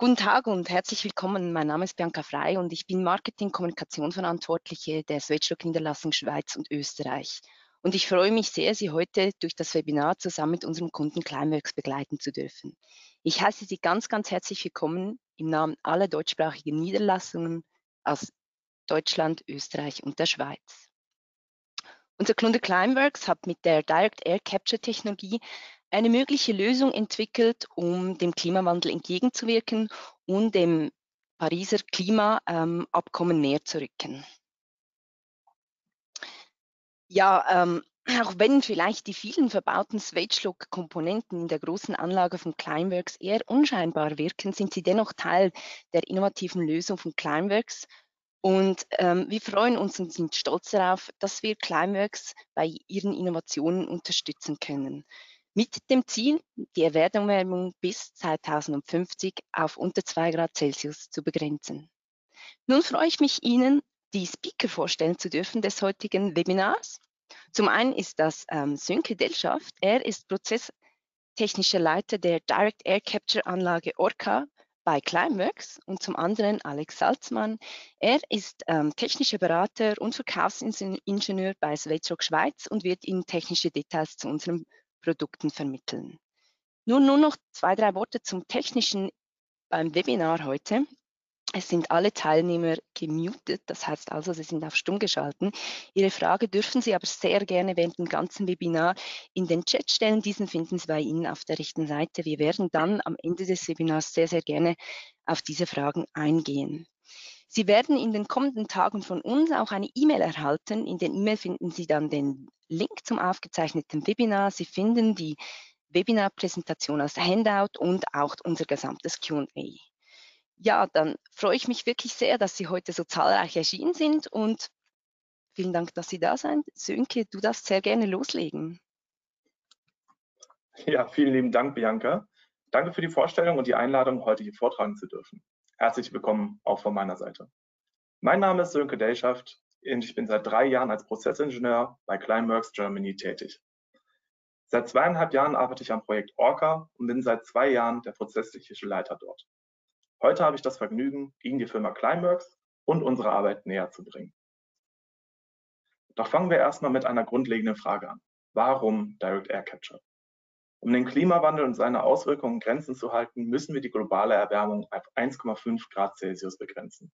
Guten Tag und herzlich willkommen. Mein Name ist Bianca Frei und ich bin Marketing-Kommunikation-Verantwortliche der Swedschlock-Niederlassung Schweiz und Österreich. Und ich freue mich sehr, Sie heute durch das Webinar zusammen mit unserem Kunden Climeworks begleiten zu dürfen. Ich heiße Sie ganz, ganz herzlich willkommen im Namen aller deutschsprachigen Niederlassungen aus Deutschland, Österreich und der Schweiz. Unser Kunde Climeworks hat mit der Direct Air Capture Technologie eine mögliche Lösung entwickelt, um dem Klimawandel entgegenzuwirken und dem Pariser Klimaabkommen näher zu rücken. Ja, ähm, auch wenn vielleicht die vielen verbauten Swage-Lock-Komponenten in der großen Anlage von Climeworks eher unscheinbar wirken, sind sie dennoch Teil der innovativen Lösung von Climeworks. Und ähm, wir freuen uns und sind stolz darauf, dass wir Climeworks bei ihren Innovationen unterstützen können mit dem Ziel, die Erwärmung bis 2050 auf unter 2 Grad Celsius zu begrenzen. Nun freue ich mich, Ihnen die Speaker vorstellen zu dürfen des heutigen Webinars. Zum einen ist das ähm, Sönke Delschaft. Er ist prozesstechnischer Leiter der Direct Air Capture Anlage Orca bei Climeworks und zum anderen Alex Salzmann. Er ist ähm, technischer Berater und Verkaufsingenieur bei Swedrock Schweiz und wird Ihnen technische Details zu unserem Produkten vermitteln. Nun nur noch zwei, drei Worte zum Technischen beim Webinar heute. Es sind alle Teilnehmer gemutet, das heißt also, sie sind auf Stumm geschalten. Ihre Frage dürfen Sie aber sehr gerne während dem ganzen Webinar in den Chat stellen. Diesen finden Sie bei Ihnen auf der rechten Seite. Wir werden dann am Ende des Webinars sehr, sehr gerne auf diese Fragen eingehen. Sie werden in den kommenden Tagen von uns auch eine E-Mail erhalten. In den E-Mail finden Sie dann den Link zum aufgezeichneten Webinar. Sie finden die Webinar-Präsentation als Handout und auch unser gesamtes Q&A. Ja, dann freue ich mich wirklich sehr, dass Sie heute so zahlreich erschienen sind und vielen Dank, dass Sie da sind. Sönke, du darfst sehr gerne loslegen. Ja, vielen lieben Dank, Bianca. Danke für die Vorstellung und die Einladung, heute hier vortragen zu dürfen. Herzlich willkommen auch von meiner Seite. Mein Name ist Sönke Delschaft und ich bin seit drei Jahren als Prozessingenieur bei Climeworks Germany tätig. Seit zweieinhalb Jahren arbeite ich am Projekt Orca und bin seit zwei Jahren der prozesstechnische Leiter dort. Heute habe ich das Vergnügen, Ihnen die Firma Climeworks und unsere Arbeit näher zu bringen. Doch fangen wir erstmal mit einer grundlegenden Frage an. Warum Direct Air Capture? Um den Klimawandel und seine Auswirkungen in Grenzen zu halten, müssen wir die globale Erwärmung auf 1,5 Grad Celsius begrenzen.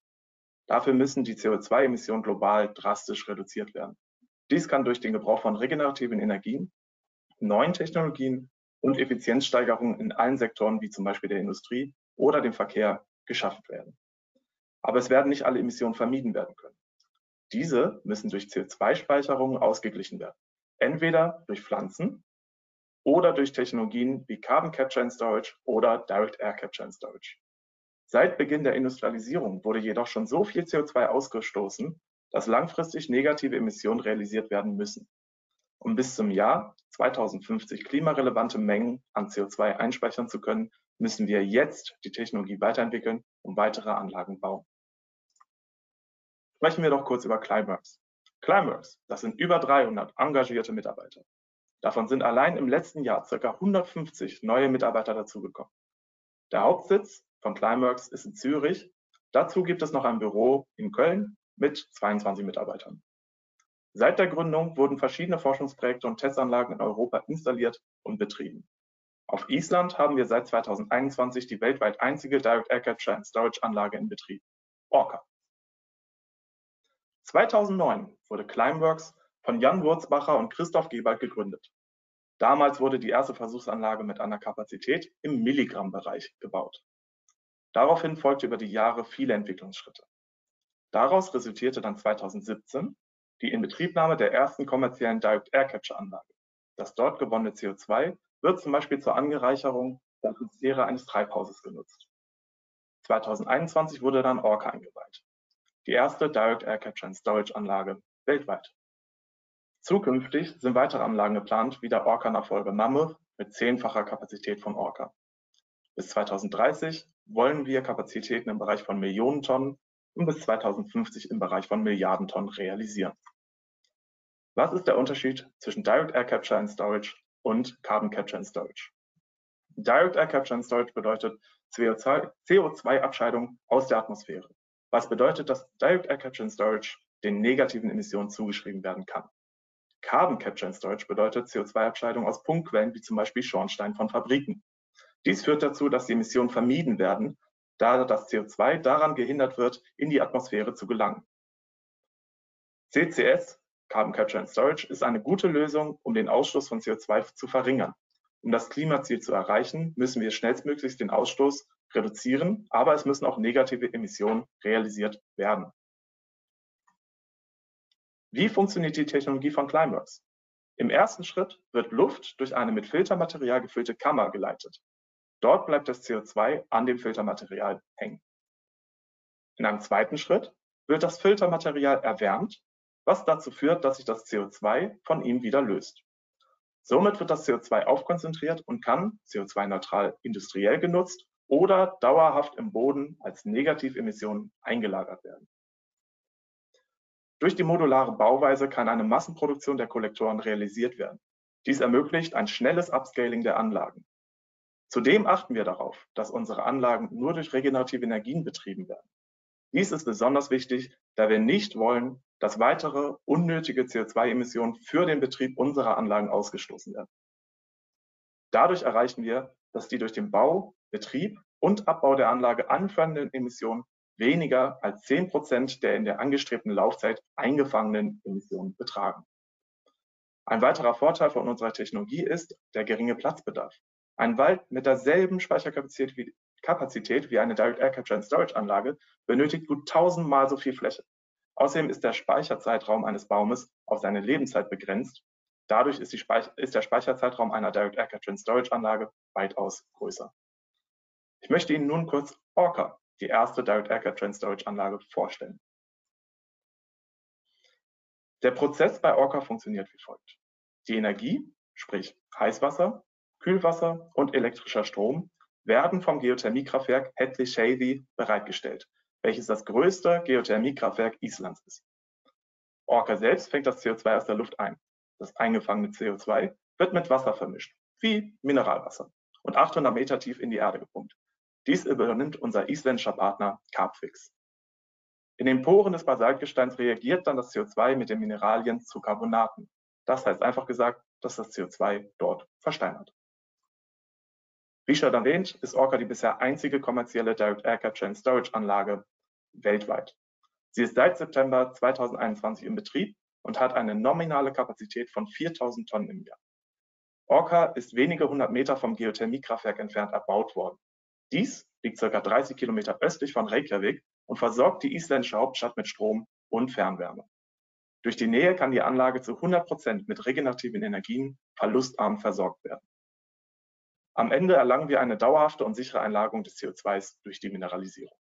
Dafür müssen die CO2-Emissionen global drastisch reduziert werden. Dies kann durch den Gebrauch von regenerativen Energien, neuen Technologien und Effizienzsteigerungen in allen Sektoren wie zum Beispiel der Industrie oder dem Verkehr geschaffen werden. Aber es werden nicht alle Emissionen vermieden werden können. Diese müssen durch CO2-Speicherungen ausgeglichen werden. Entweder durch Pflanzen, oder durch Technologien wie Carbon Capture and Storage oder Direct Air Capture and Storage. Seit Beginn der Industrialisierung wurde jedoch schon so viel CO2 ausgestoßen, dass langfristig negative Emissionen realisiert werden müssen. Um bis zum Jahr 2050 klimarelevante Mengen an CO2 einspeichern zu können, müssen wir jetzt die Technologie weiterentwickeln und weitere Anlagen bauen. Sprechen wir doch kurz über Climeworks. Climeworks, das sind über 300 engagierte Mitarbeiter. Davon sind allein im letzten Jahr ca. 150 neue Mitarbeiter dazugekommen. Der Hauptsitz von Climeworks ist in Zürich. Dazu gibt es noch ein Büro in Köln mit 22 Mitarbeitern. Seit der Gründung wurden verschiedene Forschungsprojekte und Testanlagen in Europa installiert und betrieben. Auf Island haben wir seit 2021 die weltweit einzige Direct Air Capture and Storage Anlage in Betrieb, Orca. 2009 wurde Climeworks von Jan Wurzbacher und Christoph Gebald gegründet. Damals wurde die erste Versuchsanlage mit einer Kapazität im Milligramm-Bereich gebaut. Daraufhin folgte über die Jahre viele Entwicklungsschritte. Daraus resultierte dann 2017 die Inbetriebnahme der ersten kommerziellen Direct Air Capture Anlage. Das dort gewonnene CO2 wird zum Beispiel zur Angereicherung der Atmosphäre eines Treibhauses genutzt. 2021 wurde dann Orca eingeweiht, die erste Direct Air Capture and Storage Anlage weltweit. Zukünftig sind weitere Anlagen geplant, wie der Orca-Nachfolger Mammoth mit zehnfacher Kapazität von Orca. Bis 2030 wollen wir Kapazitäten im Bereich von Millionen Tonnen und bis 2050 im Bereich von Milliarden Tonnen realisieren. Was ist der Unterschied zwischen Direct Air Capture and Storage und Carbon Capture and Storage? Direct Air Capture and Storage bedeutet CO2-Abscheidung aus der Atmosphäre, was bedeutet, dass Direct Air Capture and Storage den negativen Emissionen zugeschrieben werden kann. Carbon Capture and Storage bedeutet CO2-Abscheidung aus Punktquellen wie zum Beispiel Schornstein von Fabriken. Dies führt dazu, dass die Emissionen vermieden werden, da das CO2 daran gehindert wird, in die Atmosphäre zu gelangen. CCS, Carbon Capture and Storage, ist eine gute Lösung, um den Ausstoß von CO2 zu verringern. Um das Klimaziel zu erreichen, müssen wir schnellstmöglichst den Ausstoß reduzieren, aber es müssen auch negative Emissionen realisiert werden. Wie funktioniert die Technologie von Climeworks? Im ersten Schritt wird Luft durch eine mit Filtermaterial gefüllte Kammer geleitet. Dort bleibt das CO2 an dem Filtermaterial hängen. In einem zweiten Schritt wird das Filtermaterial erwärmt, was dazu führt, dass sich das CO2 von ihm wieder löst. Somit wird das CO2 aufkonzentriert und kann CO2-neutral industriell genutzt oder dauerhaft im Boden als Negativemission eingelagert werden. Durch die modulare Bauweise kann eine Massenproduktion der Kollektoren realisiert werden. Dies ermöglicht ein schnelles Upscaling der Anlagen. Zudem achten wir darauf, dass unsere Anlagen nur durch regenerative Energien betrieben werden. Dies ist besonders wichtig, da wir nicht wollen, dass weitere unnötige CO2-Emissionen für den Betrieb unserer Anlagen ausgestoßen werden. Dadurch erreichen wir, dass die durch den Bau, Betrieb und Abbau der Anlage anfallenden Emissionen weniger als 10 Prozent der in der angestrebten Laufzeit eingefangenen Emissionen betragen. Ein weiterer Vorteil von unserer Technologie ist der geringe Platzbedarf. Ein Wald mit derselben Speicherkapazität wie, eine Direct Air Capture and Storage Anlage benötigt gut tausendmal so viel Fläche. Außerdem ist der Speicherzeitraum eines Baumes auf seine Lebenszeit begrenzt. Dadurch ist, ist der Speicherzeitraum einer Direct Air Capture and Storage Anlage weitaus größer. Ich möchte Ihnen nun kurz Orca die erste Direct Air Capture Storage Anlage vorstellen. Der Prozess bei Orca funktioniert wie folgt. Die Energie, sprich Heißwasser, Kühlwasser und elektrischer Strom, werden vom Geothermiekraftwerk Hetli Shavy bereitgestellt, welches das größte Geothermiekraftwerk Islands ist. Orca selbst fängt das CO2 aus der Luft ein. Das eingefangene CO2 wird mit Wasser vermischt, wie Mineralwasser, und 800 Meter tief in die Erde gepumpt. Dies übernimmt unser isländischer Partner Carbfix. In den Poren des Basaltgesteins reagiert dann das CO2 mit den Mineralien zu Carbonaten. Das heißt einfach gesagt, dass das CO2 dort versteinert. Wie schon erwähnt, ist Orca die bisher einzige kommerzielle Direct Air Capture and Storage Anlage weltweit. Sie ist seit September 2021 in Betrieb und hat eine nominale Kapazität von 4000 Tonnen im Jahr. Orca ist wenige hundert Meter vom Geothermiekraftwerk entfernt erbaut worden. Dies liegt ca. 30 Kilometer östlich von Reykjavik und versorgt die isländische Hauptstadt mit Strom und Fernwärme. Durch die Nähe kann die Anlage zu 100 Prozent mit regenerativen Energien verlustarm versorgt werden. Am Ende erlangen wir eine dauerhafte und sichere Einlagerung des CO2s durch die Mineralisierung.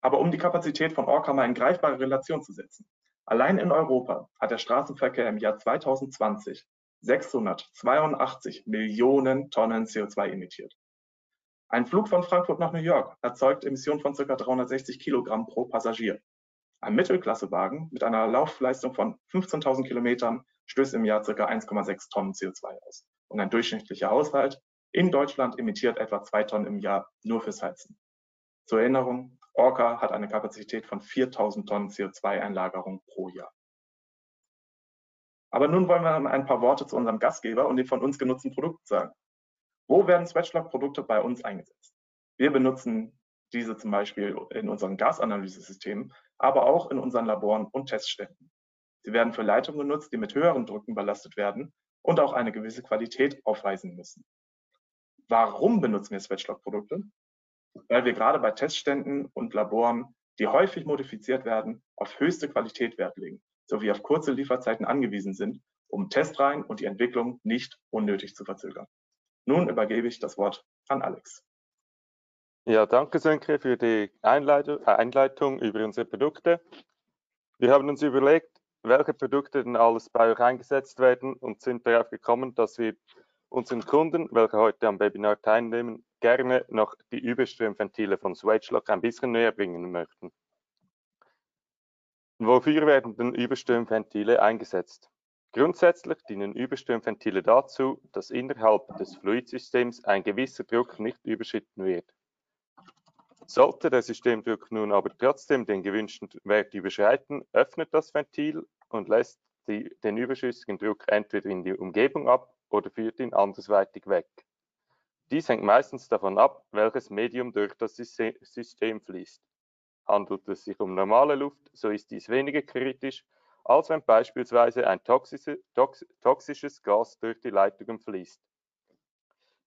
Aber um die Kapazität von mal in greifbare Relation zu setzen. Allein in Europa hat der Straßenverkehr im Jahr 2020 682 Millionen Tonnen CO2 emittiert. Ein Flug von Frankfurt nach New York erzeugt Emissionen von ca. 360 Kilogramm pro Passagier. Ein Mittelklassewagen mit einer Laufleistung von 15.000 Kilometern stößt im Jahr ca. 1,6 Tonnen CO2 aus. Und ein durchschnittlicher Haushalt in Deutschland emittiert etwa 2 Tonnen im Jahr nur fürs Heizen. Zur Erinnerung, Orca hat eine Kapazität von 4.000 Tonnen CO2-Einlagerung pro Jahr. Aber nun wollen wir ein paar Worte zu unserem Gastgeber und den von uns genutzten Produkten sagen. Wo werden Sweatshop-Produkte bei uns eingesetzt? Wir benutzen diese zum Beispiel in unseren Gasanalysesystemen, aber auch in unseren Laboren und Teststätten. Sie werden für Leitungen genutzt, die mit höheren Drücken belastet werden und auch eine gewisse Qualität aufweisen müssen. Warum benutzen wir Sweatshop-Produkte? Weil wir gerade bei Testständen und Laboren, die häufig modifiziert werden, auf höchste Qualität Wert legen, sowie auf kurze Lieferzeiten angewiesen sind, um Testreihen und die Entwicklung nicht unnötig zu verzögern. Nun übergebe ich das Wort an Alex. Ja, danke Sönke für die Einleitung, äh, Einleitung über unsere Produkte. Wir haben uns überlegt, welche Produkte denn alles bei euch eingesetzt werden und sind darauf gekommen, dass wir unseren Kunden, welche heute am Webinar teilnehmen, gerne noch die Überströmventile von Swagelock ein bisschen näher bringen möchten. Wofür werden denn Überströmventile eingesetzt? Grundsätzlich dienen Überströmventile dazu, dass innerhalb des Fluidsystems ein gewisser Druck nicht überschritten wird. Sollte der Systemdruck nun aber trotzdem den gewünschten Wert überschreiten, öffnet das Ventil und lässt die, den überschüssigen Druck entweder in die Umgebung ab oder führt ihn andersweitig weg. Dies hängt meistens davon ab, welches Medium durch das System fließt. Handelt es sich um normale Luft, so ist dies weniger kritisch, als wenn beispielsweise ein toxisches Gas durch die Leitungen fließt.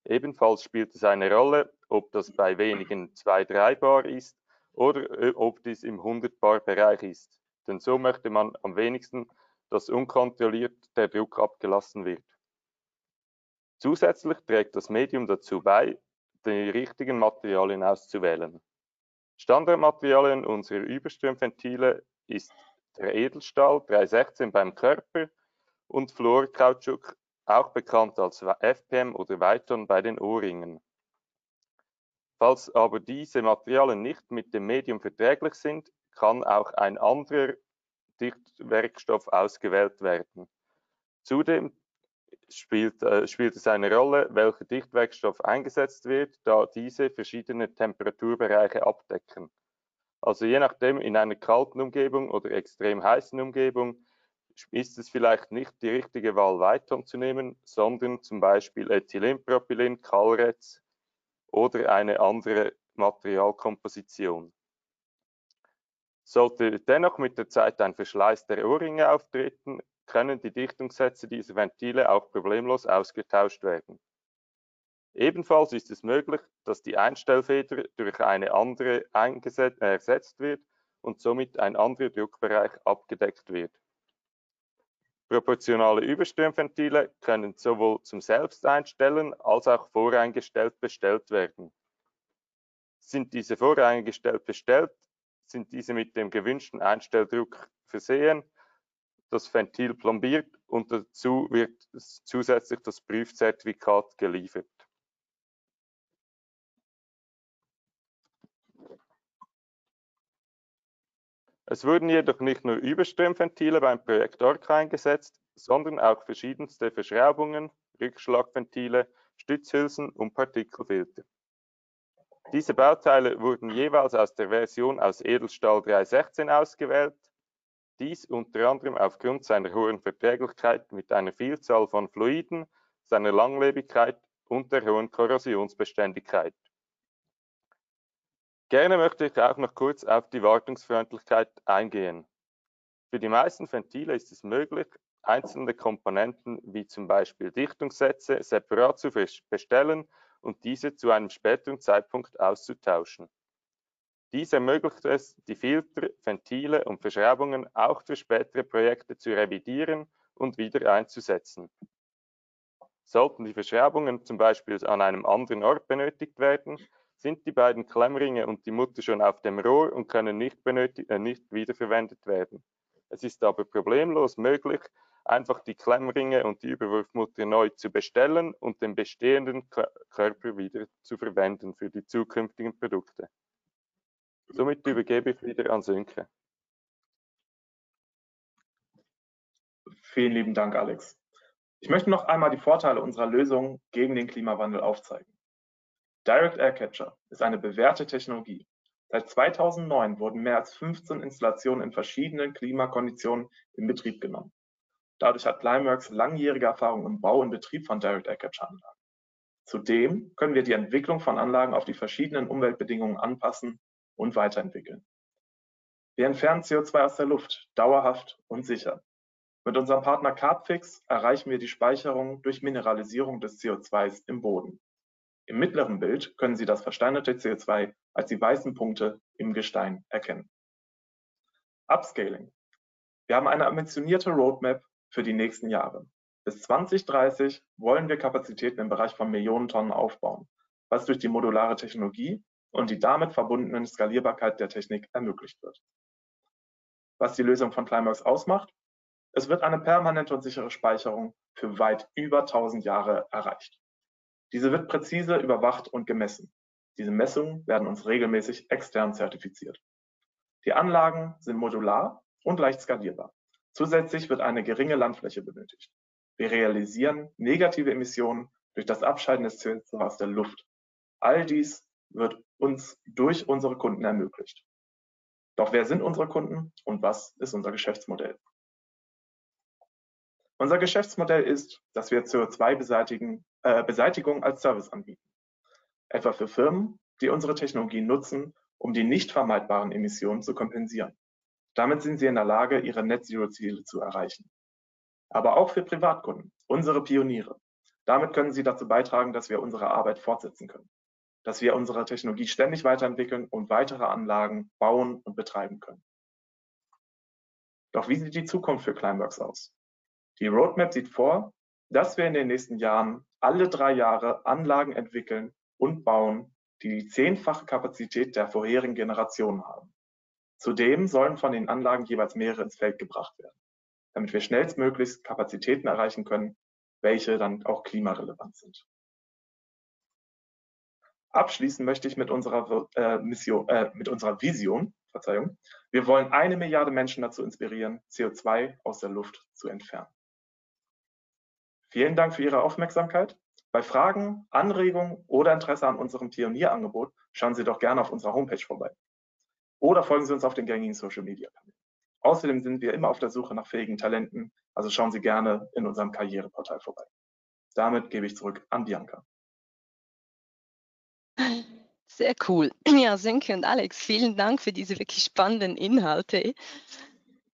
Ebenfalls spielt es eine Rolle, ob das bei wenigen 2-3 Bar ist oder äh, ob dies im 100 Bar Bereich ist. Denn so möchte man am wenigsten, dass unkontrolliert der Druck abgelassen wird. Zusätzlich trägt das Medium dazu bei, die richtigen Materialien auszuwählen. Standardmaterialien unserer Überströmventile ist der Edelstahl 316 beim Körper und Fluorkautschuk, auch bekannt als FPM oder Weiton bei den Ohrringen. Falls aber diese Materialien nicht mit dem Medium verträglich sind, kann auch ein anderer Dichtwerkstoff ausgewählt werden. Zudem spielt, äh, spielt es eine Rolle, welcher Dichtwerkstoff eingesetzt wird, da diese verschiedene Temperaturbereiche abdecken. Also je nachdem, in einer kalten Umgebung oder extrem heißen Umgebung ist es vielleicht nicht die richtige Wahl, Weiton zu nehmen, sondern zum Beispiel Ethylenpropylen, Kalretz oder eine andere Materialkomposition. Sollte dennoch mit der Zeit ein Verschleiß der Ohrringe auftreten, können die Dichtungssätze dieser Ventile auch problemlos ausgetauscht werden. Ebenfalls ist es möglich, dass die Einstellfeder durch eine andere ersetzt wird und somit ein anderer Druckbereich abgedeckt wird. Proportionale Überströmventile können sowohl zum Selbsteinstellen als auch voreingestellt bestellt werden. Sind diese voreingestellt bestellt, sind diese mit dem gewünschten Einstelldruck versehen, das Ventil plombiert und dazu wird zusätzlich das Prüfzertifikat geliefert. Es wurden jedoch nicht nur Überströmventile beim Projekt ORC eingesetzt, sondern auch verschiedenste Verschraubungen, Rückschlagventile, Stützhülsen und Partikelfilter. Diese Bauteile wurden jeweils aus der Version aus Edelstahl 316 ausgewählt, dies unter anderem aufgrund seiner hohen Verträglichkeit mit einer Vielzahl von Fluiden, seiner Langlebigkeit und der hohen Korrosionsbeständigkeit. Gerne möchte ich auch noch kurz auf die Wartungsfreundlichkeit eingehen. Für die meisten Ventile ist es möglich, einzelne Komponenten wie zum Beispiel Dichtungssätze separat zu bestellen und diese zu einem späteren Zeitpunkt auszutauschen. Dies ermöglicht es, die Filter, Ventile und Verschraubungen auch für spätere Projekte zu revidieren und wieder einzusetzen. Sollten die Verschraubungen zum Beispiel an einem anderen Ort benötigt werden, sind die beiden Klemmringe und die Mutter schon auf dem Rohr und können nicht, äh, nicht wiederverwendet werden. Es ist aber problemlos möglich, einfach die Klemmringe und die Überwurfmutter neu zu bestellen und den bestehenden Körper wieder zu verwenden für die zukünftigen Produkte. Somit übergebe ich wieder an Sönke. Vielen lieben Dank, Alex. Ich möchte noch einmal die Vorteile unserer Lösung gegen den Klimawandel aufzeigen. Direct Air Capture ist eine bewährte Technologie. Seit 2009 wurden mehr als 15 Installationen in verschiedenen Klimakonditionen in Betrieb genommen. Dadurch hat Climeworks langjährige Erfahrung im Bau und Betrieb von Direct Air Capture Anlagen. Zudem können wir die Entwicklung von Anlagen auf die verschiedenen Umweltbedingungen anpassen und weiterentwickeln. Wir entfernen CO2 aus der Luft, dauerhaft und sicher. Mit unserem Partner Carbfix erreichen wir die Speicherung durch Mineralisierung des CO2s im Boden. Im mittleren Bild können Sie das versteinerte CO2 als die weißen Punkte im Gestein erkennen. Upscaling. Wir haben eine ambitionierte Roadmap für die nächsten Jahre. Bis 2030 wollen wir Kapazitäten im Bereich von Millionen Tonnen aufbauen, was durch die modulare Technologie und die damit verbundenen Skalierbarkeit der Technik ermöglicht wird. Was die Lösung von Climax ausmacht? Es wird eine permanente und sichere Speicherung für weit über 1000 Jahre erreicht. Diese wird präzise überwacht und gemessen. Diese Messungen werden uns regelmäßig extern zertifiziert. Die Anlagen sind modular und leicht skalierbar. Zusätzlich wird eine geringe Landfläche benötigt. Wir realisieren negative Emissionen durch das Abscheiden des CO2 aus der Luft. All dies wird uns durch unsere Kunden ermöglicht. Doch wer sind unsere Kunden und was ist unser Geschäftsmodell? Unser Geschäftsmodell ist, dass wir CO2-Beseitigung äh, als Service anbieten. Etwa für Firmen, die unsere Technologie nutzen, um die nicht vermeidbaren Emissionen zu kompensieren. Damit sind sie in der Lage, ihre Net-Zero-Ziele zu erreichen. Aber auch für Privatkunden, unsere Pioniere. Damit können sie dazu beitragen, dass wir unsere Arbeit fortsetzen können dass wir unsere Technologie ständig weiterentwickeln und weitere Anlagen bauen und betreiben können. Doch wie sieht die Zukunft für Climeworks aus? Die Roadmap sieht vor, dass wir in den nächsten Jahren alle drei Jahre Anlagen entwickeln und bauen, die die zehnfache Kapazität der vorherigen Generationen haben. Zudem sollen von den Anlagen jeweils mehrere ins Feld gebracht werden, damit wir schnellstmöglichst Kapazitäten erreichen können, welche dann auch klimarelevant sind. Abschließen möchte ich mit unserer äh, Mission, äh, mit unserer Vision. Verzeihung. Wir wollen eine Milliarde Menschen dazu inspirieren, CO2 aus der Luft zu entfernen. Vielen Dank für Ihre Aufmerksamkeit. Bei Fragen, Anregungen oder Interesse an unserem Pionierangebot schauen Sie doch gerne auf unserer Homepage vorbei. Oder folgen Sie uns auf den gängigen Social Media Kanälen. Außerdem sind wir immer auf der Suche nach fähigen Talenten, also schauen Sie gerne in unserem Karriereportal vorbei. Damit gebe ich zurück an Bianca. Sehr cool. Ja, Sönke und Alex, vielen Dank für diese wirklich spannenden Inhalte.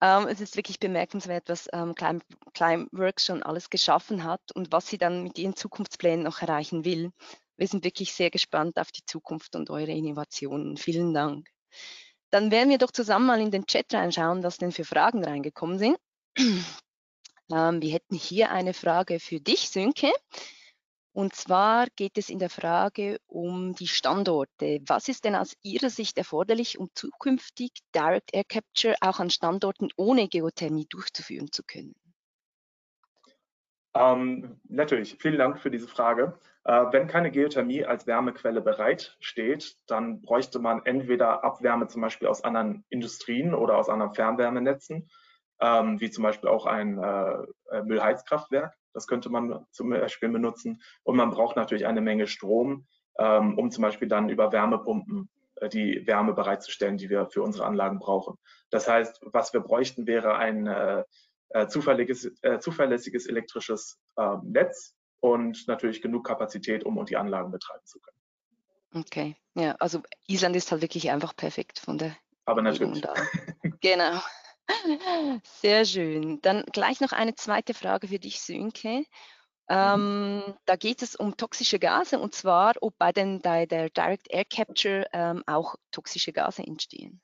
Ähm, es ist wirklich bemerkenswert, was ähm, Climeworks schon alles geschaffen hat und was sie dann mit ihren Zukunftsplänen noch erreichen will. Wir sind wirklich sehr gespannt auf die Zukunft und eure Innovationen. Vielen Dank. Dann werden wir doch zusammen mal in den Chat reinschauen, was denn für Fragen reingekommen sind. Ähm, wir hätten hier eine Frage für dich, Sönke. Und zwar geht es in der Frage um die Standorte. Was ist denn aus Ihrer Sicht erforderlich, um zukünftig Direct Air Capture auch an Standorten ohne Geothermie durchzuführen zu können? Ähm, natürlich, vielen Dank für diese Frage. Äh, wenn keine Geothermie als Wärmequelle bereit steht, dann bräuchte man entweder Abwärme zum Beispiel aus anderen Industrien oder aus anderen Fernwärmenetzen, ähm, wie zum Beispiel auch ein äh Müllheizkraftwerk. Das könnte man zum Beispiel benutzen. Und man braucht natürlich eine Menge Strom, ähm, um zum Beispiel dann über Wärmepumpen äh, die Wärme bereitzustellen, die wir für unsere Anlagen brauchen. Das heißt, was wir bräuchten, wäre ein äh, äh zuverlässiges, äh, zuverlässiges elektrisches äh, Netz und natürlich genug Kapazität, um die Anlagen betreiben zu können. Okay, ja, also Island ist halt wirklich einfach perfekt von der. Aber natürlich. genau. Sehr schön. Dann gleich noch eine zweite Frage für dich, Sönke. Mhm. Ähm, da geht es um toxische Gase und zwar, ob bei, den, bei der Direct Air Capture ähm, auch toxische Gase entstehen.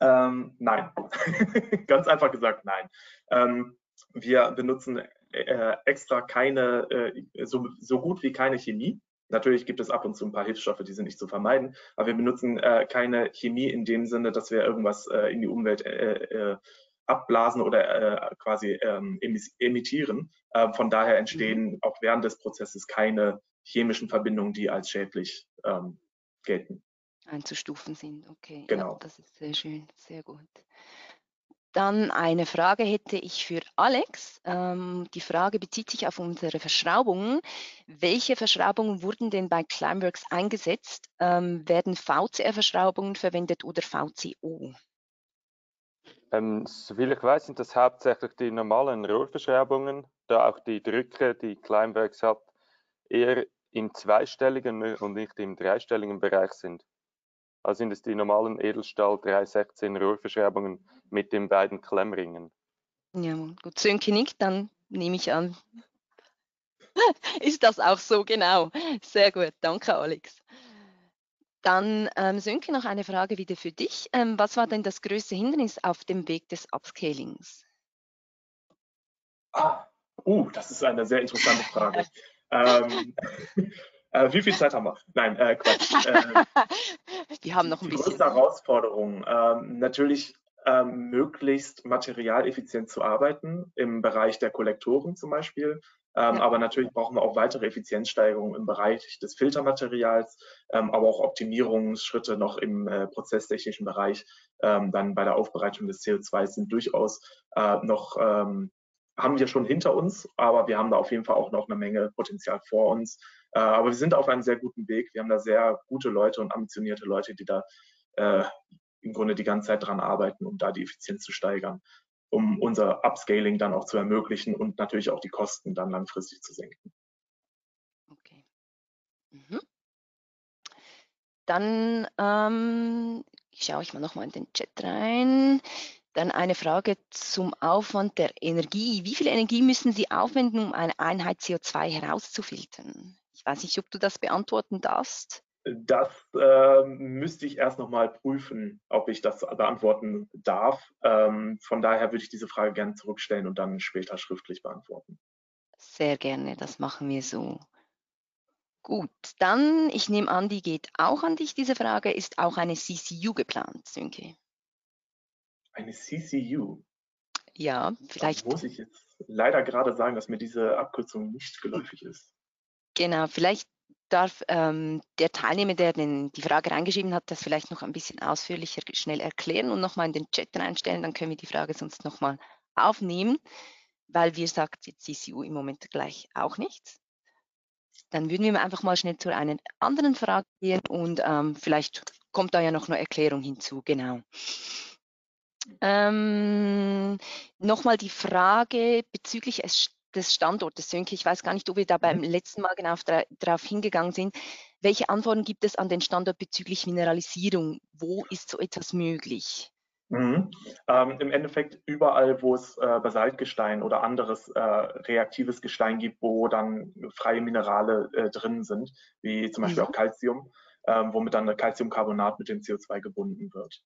Ähm, nein, ganz einfach gesagt nein. Ähm, wir benutzen äh, extra keine, äh, so, so gut wie keine Chemie. Natürlich gibt es ab und zu ein paar Hilfsstoffe, die sind nicht zu vermeiden, aber wir benutzen äh, keine Chemie in dem Sinne, dass wir irgendwas äh, in die Umwelt äh, äh abblasen oder äh, quasi ähm, emittieren. Äh, von daher entstehen mhm. auch während des Prozesses keine chemischen Verbindungen, die als schädlich ähm, gelten. Einzustufen sind, okay. Genau. Ja, das ist sehr schön, sehr gut. Dann eine Frage hätte ich für Alex. Ähm, die Frage bezieht sich auf unsere Verschraubungen. Welche Verschraubungen wurden denn bei Climeworks eingesetzt? Ähm, werden VCR-Verschraubungen verwendet oder VCO? Ähm, soviel ich weiß, sind das hauptsächlich die normalen Rohrverschraubungen, da auch die Drücke, die Climeworks hat, eher im zweistelligen und nicht im dreistelligen Bereich sind. Also sind es die normalen Edelstahl 316 Rohrverschreibungen mit den beiden Klemmringen. Ja, gut, Sönke nickt, dann nehme ich an. Ist das auch so, genau. Sehr gut, danke Alex. Dann, ähm, Sönke, noch eine Frage wieder für dich. Ähm, was war denn das größte Hindernis auf dem Weg des Upscalings? Ah, uh, das ist eine sehr interessante Frage. ähm, äh, wie viel Zeit haben wir? Nein, äh, Quatsch. Äh, wir haben noch ein die bisschen. Die größte Herausforderung, ähm, natürlich ähm, möglichst materialeffizient zu arbeiten, im Bereich der Kollektoren zum Beispiel. Ähm, ja. Aber natürlich brauchen wir auch weitere Effizienzsteigerungen im Bereich des Filtermaterials, ähm, aber auch Optimierungsschritte noch im äh, prozesstechnischen Bereich. Ähm, dann bei der Aufbereitung des CO2 sind durchaus äh, noch ähm, haben wir schon hinter uns, aber wir haben da auf jeden Fall auch noch eine Menge Potenzial vor uns. Äh, aber wir sind auf einem sehr guten Weg. Wir haben da sehr gute Leute und ambitionierte Leute, die da äh, im Grunde die ganze Zeit dran arbeiten, um da die Effizienz zu steigern, um unser Upscaling dann auch zu ermöglichen und natürlich auch die Kosten dann langfristig zu senken. Okay. Mhm. Dann ähm, schaue ich mal nochmal in den Chat rein. Dann eine Frage zum Aufwand der Energie. Wie viel Energie müssen Sie aufwenden, um eine Einheit CO2 herauszufiltern? Weiß nicht, ob du das beantworten darfst. Das äh, müsste ich erst nochmal prüfen, ob ich das beantworten darf. Ähm, von daher würde ich diese Frage gerne zurückstellen und dann später schriftlich beantworten. Sehr gerne, das machen wir so. Gut, dann, ich nehme an, die geht auch an dich, diese Frage. Ist auch eine CCU geplant, Sönke? Eine CCU. Ja, vielleicht. Da muss ich jetzt leider gerade sagen, dass mir diese Abkürzung nicht geläufig ist. Genau, vielleicht darf ähm, der Teilnehmer, der den, die Frage reingeschrieben hat, das vielleicht noch ein bisschen ausführlicher schnell erklären und nochmal in den Chat reinstellen. Dann können wir die Frage sonst nochmal aufnehmen, weil wir sagt jetzt CCU im Moment gleich auch nichts. Dann würden wir einfach mal schnell zu einer anderen Frage gehen und ähm, vielleicht kommt da ja noch eine Erklärung hinzu. Genau. Ähm, Nochmal die Frage bezüglich des Standortes, Sönke. Ich weiß gar nicht, ob wir da beim mhm. letzten Mal genau darauf hingegangen sind. Welche Antworten gibt es an den Standort bezüglich Mineralisierung? Wo ist so etwas möglich? Mhm. Ähm, Im Endeffekt überall, wo es äh, Basaltgestein oder anderes äh, reaktives Gestein gibt, wo dann freie Minerale äh, drin sind, wie zum Beispiel mhm. auch Calcium, ähm, womit dann Calciumcarbonat mit dem CO2 gebunden wird.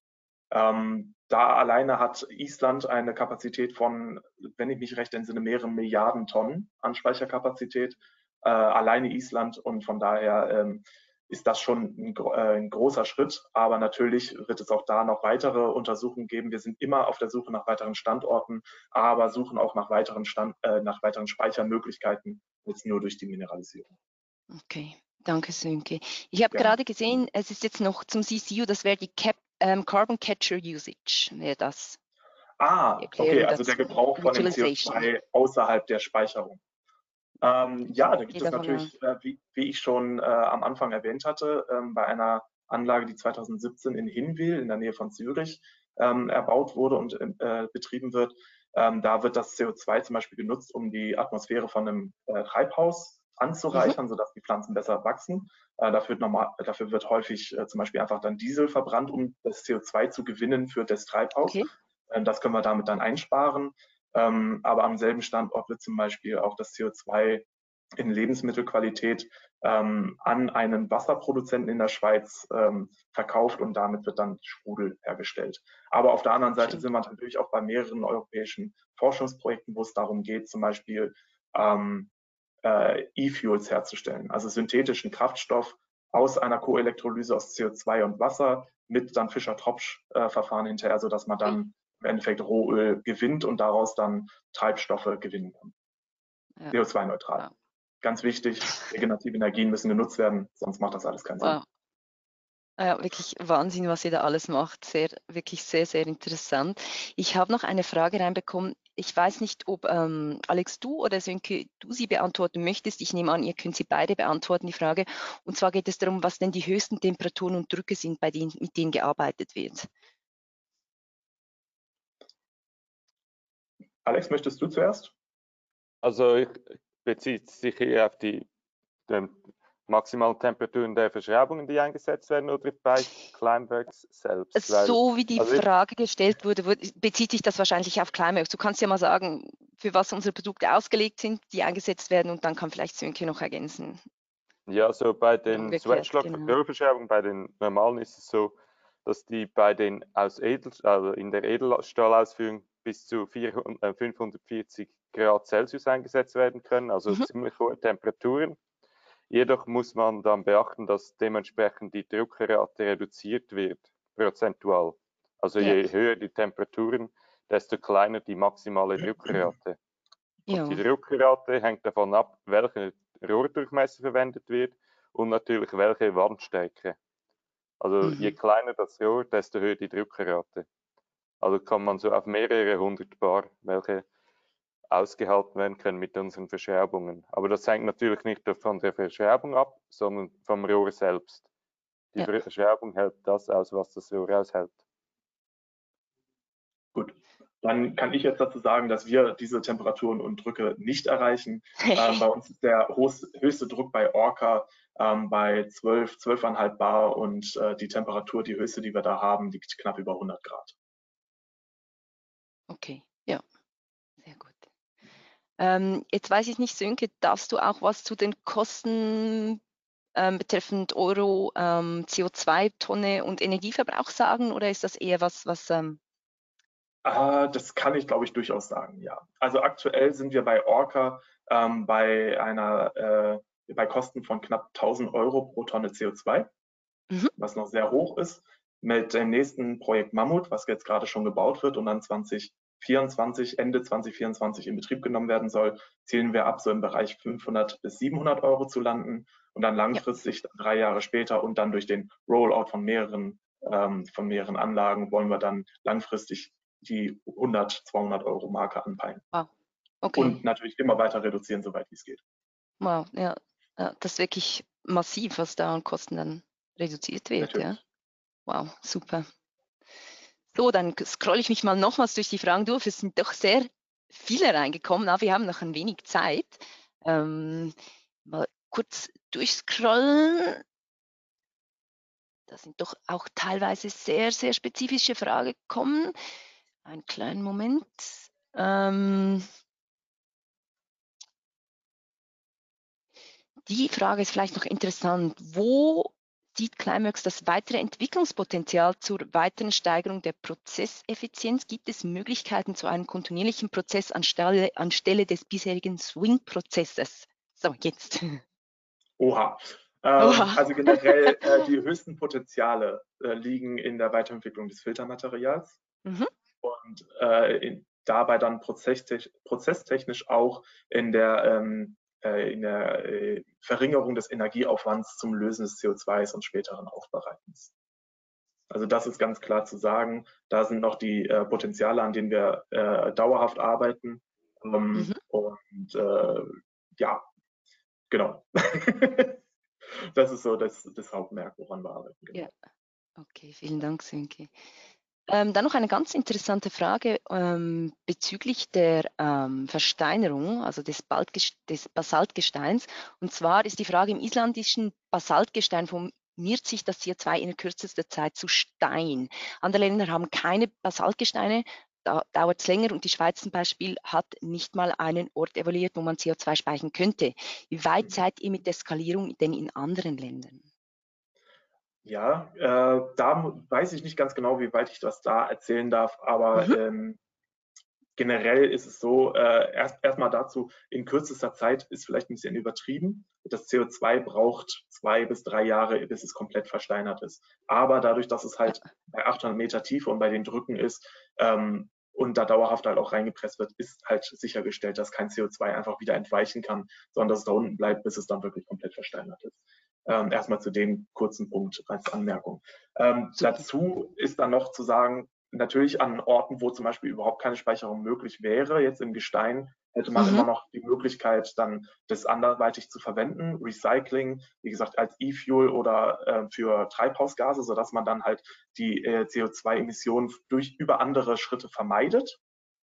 Ähm, da alleine hat Island eine Kapazität von, wenn ich mich recht entsinne, mehreren Milliarden Tonnen an Speicherkapazität. Äh, alleine Island und von daher ähm, ist das schon ein, äh, ein, großer Schritt. Aber natürlich wird es auch da noch weitere Untersuchungen geben. Wir sind immer auf der Suche nach weiteren Standorten, aber suchen auch nach weiteren, Stand, äh, nach weiteren Speichermöglichkeiten, jetzt nur durch die Mineralisierung. Okay, danke Sönke. Ich habe ja. gerade gesehen, es ist jetzt noch zum CCU, das wäre die Cap ähm, Carbon Catcher Usage wäre das. Ah, okay, also der Gebrauch von dem CO2 außerhalb der Speicherung. Ähm, ja, da gibt es natürlich, äh, wie, wie, ich schon äh, am Anfang erwähnt hatte, ähm, bei einer Anlage, die 2017 in Hinwil in der Nähe von Zürich ähm, erbaut wurde und äh, betrieben wird. Ähm, da wird das CO2 zum Beispiel genutzt, um die Atmosphäre von einem äh, Treibhaus anzureichern, mhm. sodass die Pflanzen besser wachsen. Äh, dafür, wird normal, dafür, wird häufig äh, zum Beispiel einfach dann Diesel verbrannt, um das CO2 zu gewinnen für das Treibhaus. Okay. Äh, das können wir damit dann einsparen. Ähm, aber am selben Standort wird zum Beispiel auch das CO2 in Lebensmittelqualität ähm, an einen Wasserproduzenten in der Schweiz ähm, verkauft und damit wird dann Sprudel hergestellt. Aber auf der anderen Seite sind wir natürlich auch bei mehreren europäischen Forschungsprojekten, wo es darum geht, zum Beispiel ähm, äh, E-Fuels herzustellen, also synthetischen Kraftstoff aus einer Koelektrolyse aus CO2 und Wasser mit dann Fischer-Tropsch-Verfahren hinterher, sodass man dann im Endeffekt Rohöl gewinnt und daraus dann Treibstoffe gewinnen kann. Ja. CO2-neutral. Ja. Ganz wichtig, regenerative Energien müssen genutzt werden, sonst macht das alles keinen Sinn. Wow. Ja, wirklich Wahnsinn, was ihr da alles macht. Sehr, wirklich sehr, sehr interessant. Ich habe noch eine Frage reinbekommen. Ich weiß nicht, ob ähm, Alex, du oder Sönke, du sie beantworten möchtest. Ich nehme an, ihr könnt sie beide beantworten, die Frage. Und zwar geht es darum, was denn die höchsten Temperaturen und Drücke sind, bei denen, mit denen gearbeitet wird. Alex, möchtest du zuerst? Also ich beziehe sich hier auf die maximalen Temperaturen der Verschraubungen, die eingesetzt werden, oder bei Climeworks selbst? So wie die also Frage gestellt wurde, bezieht sich das wahrscheinlich auf Climeworks. Du kannst ja mal sagen, für was unsere Produkte ausgelegt sind, die eingesetzt werden und dann kann vielleicht Sönke noch ergänzen. Ja, so bei den Sweatshlock-Verschraubungen, genau. bei den normalen ist es so, dass die bei den aus Edel, also in der Edelstahlausführung bis zu 400, äh, 540 Grad Celsius eingesetzt werden können, also mhm. ziemlich hohe Temperaturen. Jedoch muss man dann beachten, dass dementsprechend die Druckrate reduziert wird, prozentual. Also ja. je höher die Temperaturen, desto kleiner die maximale Druckrate. Ja. die Druckrate hängt davon ab, welcher Rohrdurchmesser verwendet wird und natürlich welche Wandstärke. Also mhm. je kleiner das Rohr, desto höher die Druckrate. Also kann man so auf mehrere hundert Bar, welche ausgehalten werden können mit unseren Verschräubungen. Aber das hängt natürlich nicht von der Verschräubung ab, sondern vom Rohr selbst. Die ja. Verschräubung hält das aus, was das Rohr aushält. Gut, dann kann ich jetzt dazu sagen, dass wir diese Temperaturen und Drücke nicht erreichen. ähm, bei uns ist der höchste Druck bei Orca ähm, bei 12, 12,5 Bar und äh, die Temperatur, die höchste, die wir da haben, liegt knapp über 100 Grad. Okay. Ähm, jetzt weiß ich nicht, Sönke, darfst du auch was zu den Kosten ähm, betreffend Euro, ähm, CO2-Tonne und Energieverbrauch sagen oder ist das eher was, was ähm, äh, das kann ich, glaube ich, durchaus sagen, ja. Also aktuell sind wir bei Orca ähm, bei einer äh, bei Kosten von knapp 1000 Euro pro Tonne CO2, mhm. was noch sehr hoch ist. Mit dem nächsten Projekt Mammut, was jetzt gerade schon gebaut wird und dann 2024, Ende 2024 in Betrieb genommen werden soll, zielen wir ab, so im Bereich 500 bis 700 Euro zu landen und dann langfristig ja. drei Jahre später und dann durch den Rollout von mehreren ähm, von mehreren Anlagen wollen wir dann langfristig die 100, 200 Euro Marke anpeilen. Wow. Okay. Und natürlich immer weiter reduzieren, soweit wie es geht. Wow, ja, das ist wirklich massiv, was da an Kosten dann reduziert wird. Ja? Wow, super. So, dann scrolle ich mich mal nochmals durch die Fragen durch. Es sind doch sehr viele reingekommen, aber wir haben noch ein wenig Zeit. Ähm, mal kurz durchscrollen. Da sind doch auch teilweise sehr, sehr spezifische Fragen gekommen. Einen kleinen Moment. Ähm, die Frage ist vielleicht noch interessant. Wo sieht Climeworks das weitere Entwicklungspotenzial zur weiteren Steigerung der Prozesseffizienz? Gibt es Möglichkeiten zu einem kontinuierlichen Prozess anstelle, anstelle des bisherigen Swing-Prozesses? So, jetzt. Oha. Ähm, Oha. Also generell äh, die höchsten Potenziale äh, liegen in der Weiterentwicklung des Filtermaterials. Mhm und äh, in, dabei dann prozesstechnisch, prozesstechnisch auch in der, ähm, äh, in der äh, Verringerung des Energieaufwands zum Lösen des CO2s und späteren Aufbereitens. Also das ist ganz klar zu sagen. Da sind noch die äh, Potenziale, an denen wir äh, dauerhaft arbeiten. Ähm, mhm. Und äh, ja, genau. das ist so das, das Hauptmerk, woran wir arbeiten. Genau. Ja. Okay, vielen Dank, Sönke. Ähm, dann noch eine ganz interessante Frage ähm, bezüglich der ähm, Versteinerung, also des, des, Basaltgesteins. Und zwar ist die Frage, im islandischen Basaltgestein formiert sich das CO2 in kürzester Zeit zu Stein. Andere Länder haben keine Basaltgesteine, da dauert es länger und die Schweiz zum Beispiel hat nicht mal einen Ort evaluiert, wo man CO2 speichern könnte. Wie weit mhm. seid ihr mit der Skalierung denn in anderen Ländern? Ja, äh, da weiß ich nicht ganz genau, wie weit ich das da erzählen darf, aber mhm. ähm, generell ist es so, äh, erst erstmal dazu, in kürzester Zeit ist vielleicht ein bisschen übertrieben. Das CO2 braucht zwei bis drei Jahre, bis es komplett versteinert ist. Aber dadurch, dass es halt bei 800 Meter Tiefe und bei den Drücken ist ähm, und da dauerhaft halt auch reingepresst wird, ist halt sichergestellt, dass kein CO2 einfach wieder entweichen kann, sondern dass es da unten bleibt, bis es dann wirklich komplett versteinert ist. Ähm, erstmal zu dem kurzen Punkt als Anmerkung. Ähm, dazu ist dann noch zu sagen, natürlich an Orten, wo zum Beispiel überhaupt keine Speicherung möglich wäre, jetzt im Gestein, hätte man mhm. immer noch die Möglichkeit, dann das anderweitig zu verwenden. Recycling, wie gesagt, als E-Fuel oder äh, für Treibhausgase, sodass man dann halt die äh, CO2-Emissionen durch über andere Schritte vermeidet.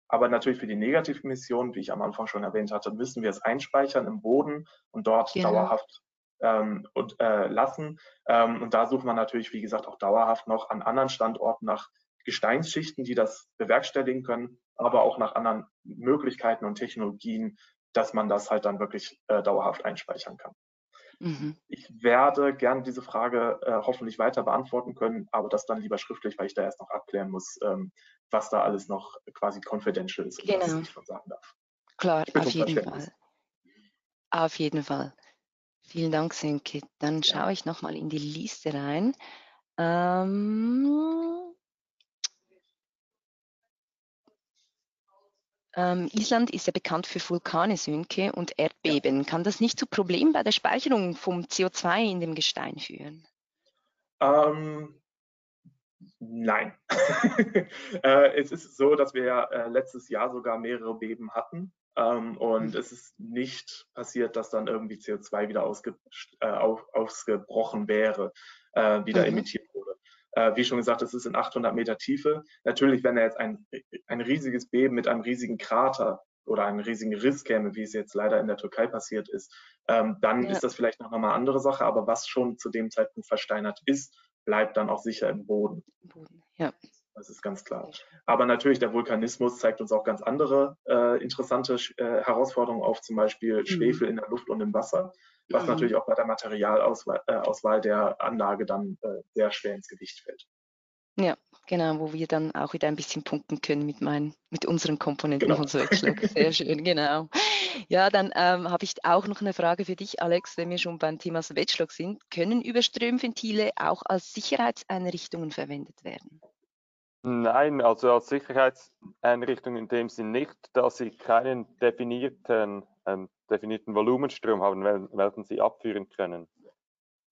Aber natürlich für die Negativemissionen, wie ich am Anfang schon erwähnt hatte, müssen wir es einspeichern im Boden und dort genau. dauerhaft ähm, und, äh, lassen. Ähm, und da sucht man natürlich, wie gesagt, auch dauerhaft noch an anderen Standorten nach Gesteinsschichten, die das bewerkstelligen können, aber auch nach anderen Möglichkeiten und Technologien, dass man das halt dann wirklich äh, dauerhaft einspeichern kann. Mhm. Ich werde gerne diese Frage äh, hoffentlich weiter beantworten können, aber das dann lieber schriftlich, weil ich da erst noch abklären muss, ähm, was da alles noch quasi confidential ist und was genau. ich schon sagen darf. Klar, auf jeden Fall. Auf jeden Fall. Vielen Dank, Senke. Dann schaue ich nochmal in die Liste rein. Ähm, ähm, Island ist ja bekannt für Vulkane, Sönke, und Erdbeben. Ja. Kann das nicht zu Problemen bei der Speicherung vom CO2 in dem Gestein führen? Ähm, nein. äh, es ist so, dass wir äh, letztes Jahr sogar mehrere Beben hatten. Ähm, und mhm. es ist nicht passiert, dass dann irgendwie CO2 wieder ausge, äh, auf, ausgebrochen wäre, äh, wieder mhm. emittiert wurde. Äh, wie schon gesagt, es ist in 800 Meter Tiefe. Natürlich, wenn er jetzt ein, ein riesiges Beben mit einem riesigen Krater oder einen riesigen Riss käme, wie es jetzt leider in der Türkei passiert ist, ähm, dann ja. ist das vielleicht noch eine andere Sache. Aber was schon zu dem Zeitpunkt versteinert ist, bleibt dann auch sicher im Boden. Boden. Ja. Das ist ganz klar. Aber natürlich, der Vulkanismus zeigt uns auch ganz andere äh, interessante äh, Herausforderungen auf, zum Beispiel mhm. Schwefel in der Luft und im Wasser, was mhm. natürlich auch bei der Materialauswahl äh, Auswahl der Anlage dann äh, sehr schwer ins Gewicht fällt. Ja, genau, wo wir dann auch wieder ein bisschen punkten können mit, meinen, mit unseren Komponenten genau. von Switchlock. Sehr schön, genau. Ja, dann ähm, habe ich auch noch eine Frage für dich, Alex, wenn wir schon beim Thema Switchlock sind. Können Überströmventile auch als Sicherheitseinrichtungen verwendet werden? Nein, also als Sicherheitseinrichtung in dem Sinn nicht, dass sie keinen definierten, ähm, definierten Volumenstrom haben, welchen sie abführen können.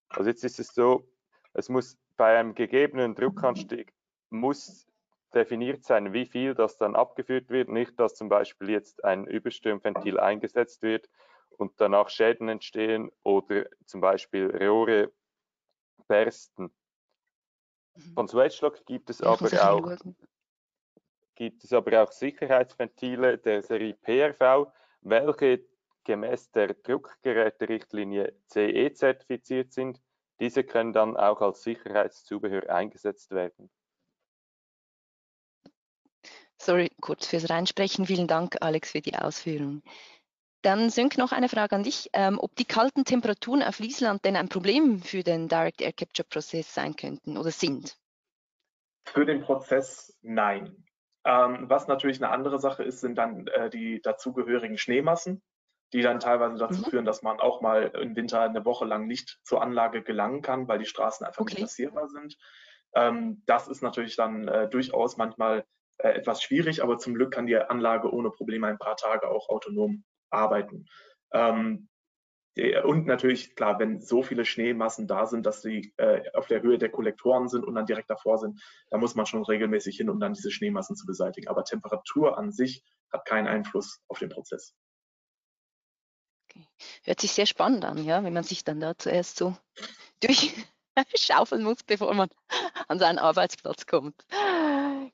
Also jetzt ist es so, es muss bei einem gegebenen Druckanstieg muss definiert sein, wie viel das dann abgeführt wird, nicht, dass zum Beispiel jetzt ein Überströmventil eingesetzt wird und danach Schäden entstehen oder zum Beispiel Rohre bersten. Von Swedgelock gibt es aber auch gibt es aber auch Sicherheitsventile der Serie PRV, welche gemäß der Druckgeräterichtlinie CE zertifiziert sind. Diese können dann auch als Sicherheitszubehör eingesetzt werden. Sorry, kurz fürs Reinsprechen. Vielen Dank, Alex, für die Ausführung. Dann Sönk noch eine Frage an dich, ähm, ob die kalten Temperaturen auf Island denn ein Problem für den Direct Air Capture Prozess sein könnten oder sind? Für den Prozess nein. Ähm, was natürlich eine andere Sache ist, sind dann äh, die dazugehörigen Schneemassen, die dann teilweise dazu mhm. führen, dass man auch mal im Winter eine Woche lang nicht zur Anlage gelangen kann, weil die Straßen einfach okay. nicht passierbar sind. Ähm, das ist natürlich dann äh, durchaus manchmal äh, etwas schwierig, aber zum Glück kann die Anlage ohne Probleme ein paar Tage auch autonom arbeiten. Ähm, und natürlich, klar, wenn so viele Schneemassen da sind, dass sie äh, auf der Höhe der Kollektoren sind und dann direkt davor sind, da muss man schon regelmäßig hin, um dann diese Schneemassen zu beseitigen. Aber Temperatur an sich hat keinen Einfluss auf den Prozess. Okay. Hört sich sehr spannend an, ja, wenn man sich dann da zuerst so durchschaufeln muss, bevor man an seinen Arbeitsplatz kommt.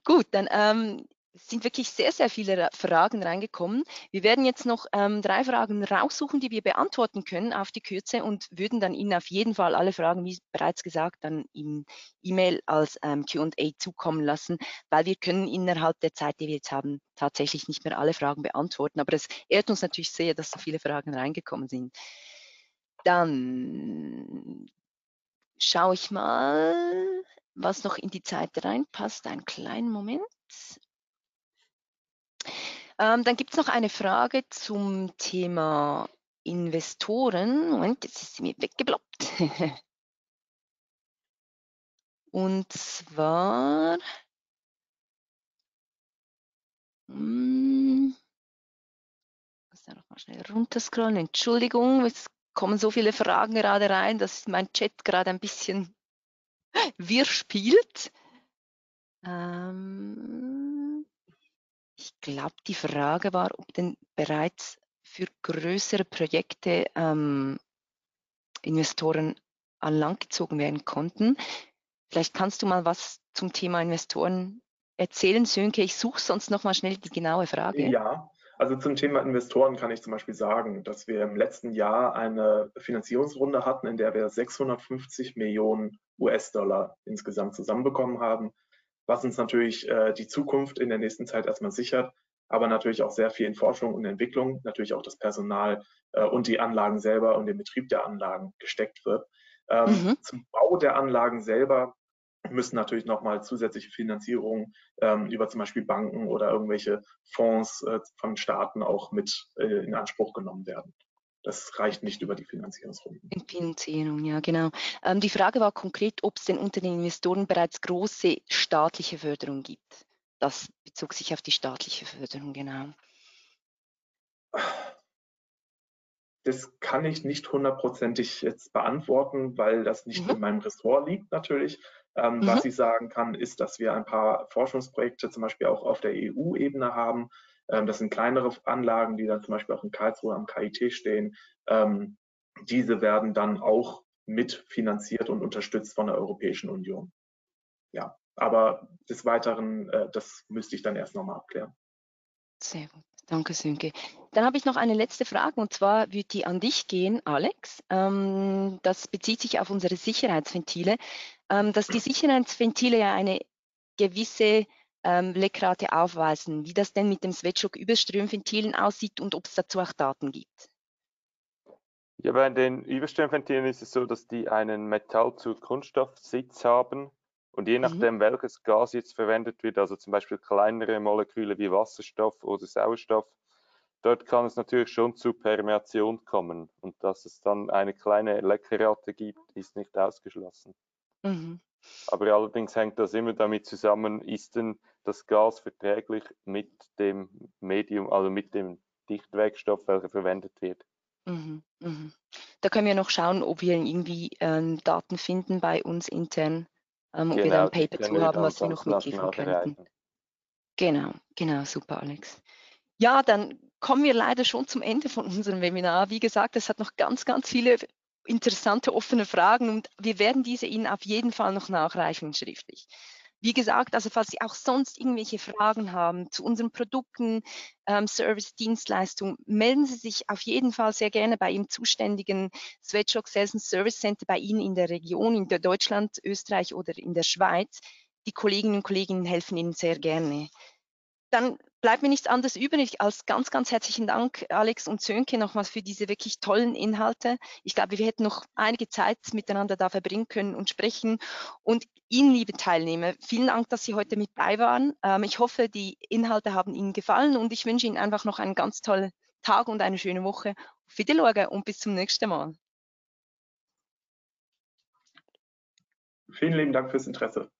Gut, dann ähm, es sind wirklich sehr, sehr viele Fragen reingekommen. Wir werden jetzt noch ähm, drei Fragen raussuchen, die wir beantworten können auf die Kürze und würden dann Ihnen auf jeden Fall alle Fragen, wie bereits gesagt, dann im E-Mail als ähm, Q&A zukommen lassen, weil wir können innerhalb der Zeit, die wir jetzt haben, tatsächlich nicht mehr alle Fragen beantworten. Aber es ehrt uns natürlich sehr, dass so viele Fragen reingekommen sind. Dann schaue ich mal, was noch in die Zeit reinpasst. Einen kleinen Moment. Ähm, dann gibt es noch eine Frage zum Thema Investoren. Moment, jetzt ist sie mir weggebloppt. Und zwar, hm, muss da noch mal schnell runterscrollen. Entschuldigung, es kommen so viele Fragen gerade rein, dass mein Chat gerade ein bisschen wirr spielt. Ähm, ich glaube, die Frage war, ob denn bereits für größere Projekte ähm, Investoren an Land gezogen werden konnten. Vielleicht kannst du mal was zum Thema Investoren erzählen, Sönke. Ich suche sonst noch mal schnell die genaue Frage. Ja, also zum Thema Investoren kann ich zum Beispiel sagen, dass wir im letzten Jahr eine Finanzierungsrunde hatten, in der wir 650 Millionen US-Dollar insgesamt zusammenbekommen haben was uns natürlich äh, die Zukunft in der nächsten Zeit erstmal sichert, aber natürlich auch sehr viel in Forschung und Entwicklung, natürlich auch das Personal äh, und die Anlagen selber und den Betrieb der Anlagen gesteckt wird. Ähm, mhm. Zum Bau der Anlagen selber müssen natürlich nochmal zusätzliche Finanzierungen ähm, über zum Beispiel Banken oder irgendwelche Fonds äh, von Staaten auch mit äh, in Anspruch genommen werden. Das reicht nicht über die Finanzierungsrunden. Finanzierung, ja, genau. Ähm, die Frage war konkret, ob es denn unter den Investoren bereits große staatliche Förderung gibt. Das bezog sich auf die staatliche Förderung, genau. Das kann ich nicht hundertprozentig jetzt beantworten, weil das nicht mhm. in meinem Ressort liegt natürlich. Ähm, mhm. Was ich sagen kann, ist, dass wir ein paar Forschungsprojekte zum Beispiel auch auf der EU-Ebene haben. Ähm, das sind kleinere Anlagen, die dann zum Beispiel auch in Karlsruhe am KIT stehen. Ähm, diese werden dann auch mitfinanziert und unterstützt von der Europäischen Union. Ja, aber des Weiteren, äh, das müsste ich dann erst nochmal abklären. Sehr gut. Danke, Sönke. Dann habe ich noch eine letzte Frage und zwar würde die an dich gehen, Alex. Ähm, das bezieht sich auf unsere Sicherheitsventile. Ähm, dass die Sicherheitsventile ja eine gewisse ähm, Leckrate aufweisen, wie das denn mit dem Sweatshock-Überströmventilen aussieht und ob es dazu auch Daten gibt. Ja, bei den Überströmventilen ist es so, dass die einen Metall zu Kunststoffsitz haben und je mhm. nachdem, mhm. welches Gas jetzt verwendet wird, also zum Beispiel kleinere Moleküle wie Wasserstoff oder Sauerstoff, dort kann es natürlich schon zu Permeation kommen. Und dass es dann eine kleine Leckerrate gibt, ist nicht ausgeschlossen. Mhm. Aber allerdings hängt das immer damit zusammen, ist denn das Gas verträglich mit dem Medium, also mit dem Dichtwerkstoff, welcher verwendet wird. Mhm, mhm. Da können wir noch schauen, ob wir irgendwie ähm, Daten finden bei uns intern, ähm, ob genau, wir da ein genau, Paper zu haben, was wir noch mitliefern könnten. Genau, genau, super, Alex. Ja, dann kommen wir leider schon zum Ende von unserem Webinar. Wie gesagt, es hat noch ganz, ganz viele interessante offene Fragen und wir werden diese Ihnen auf jeden Fall noch nachreichen schriftlich. Wie gesagt, also falls Sie auch sonst irgendwelche Fragen haben zu unseren Produkten, ähm, Service, Dienstleistungen, melden Sie sich auf jeden Fall sehr gerne bei Ihrem zuständigen Sweatshop Sales and Service Center bei Ihnen in der Region, in der Deutschland, Österreich oder in der Schweiz. Die Kolleginnen und Kollegen helfen Ihnen sehr gerne. Dann bleibt mir nichts anderes übrig als ganz, ganz herzlichen Dank, Alex und Sönke, nochmals für diese wirklich tollen Inhalte. Ich glaube, wir hätten noch einige Zeit miteinander da verbringen können und sprechen. Und Ihnen, liebe Teilnehmer, vielen Dank, dass Sie heute mit bei waren. Ähm, ich hoffe, die Inhalte haben Ihnen gefallen und ich wünsche Ihnen einfach noch einen ganz tollen Tag und eine schöne Woche. Auf Wiedersehen und bis zum nächsten Mal. Vielen lieben Dank fürs Interesse.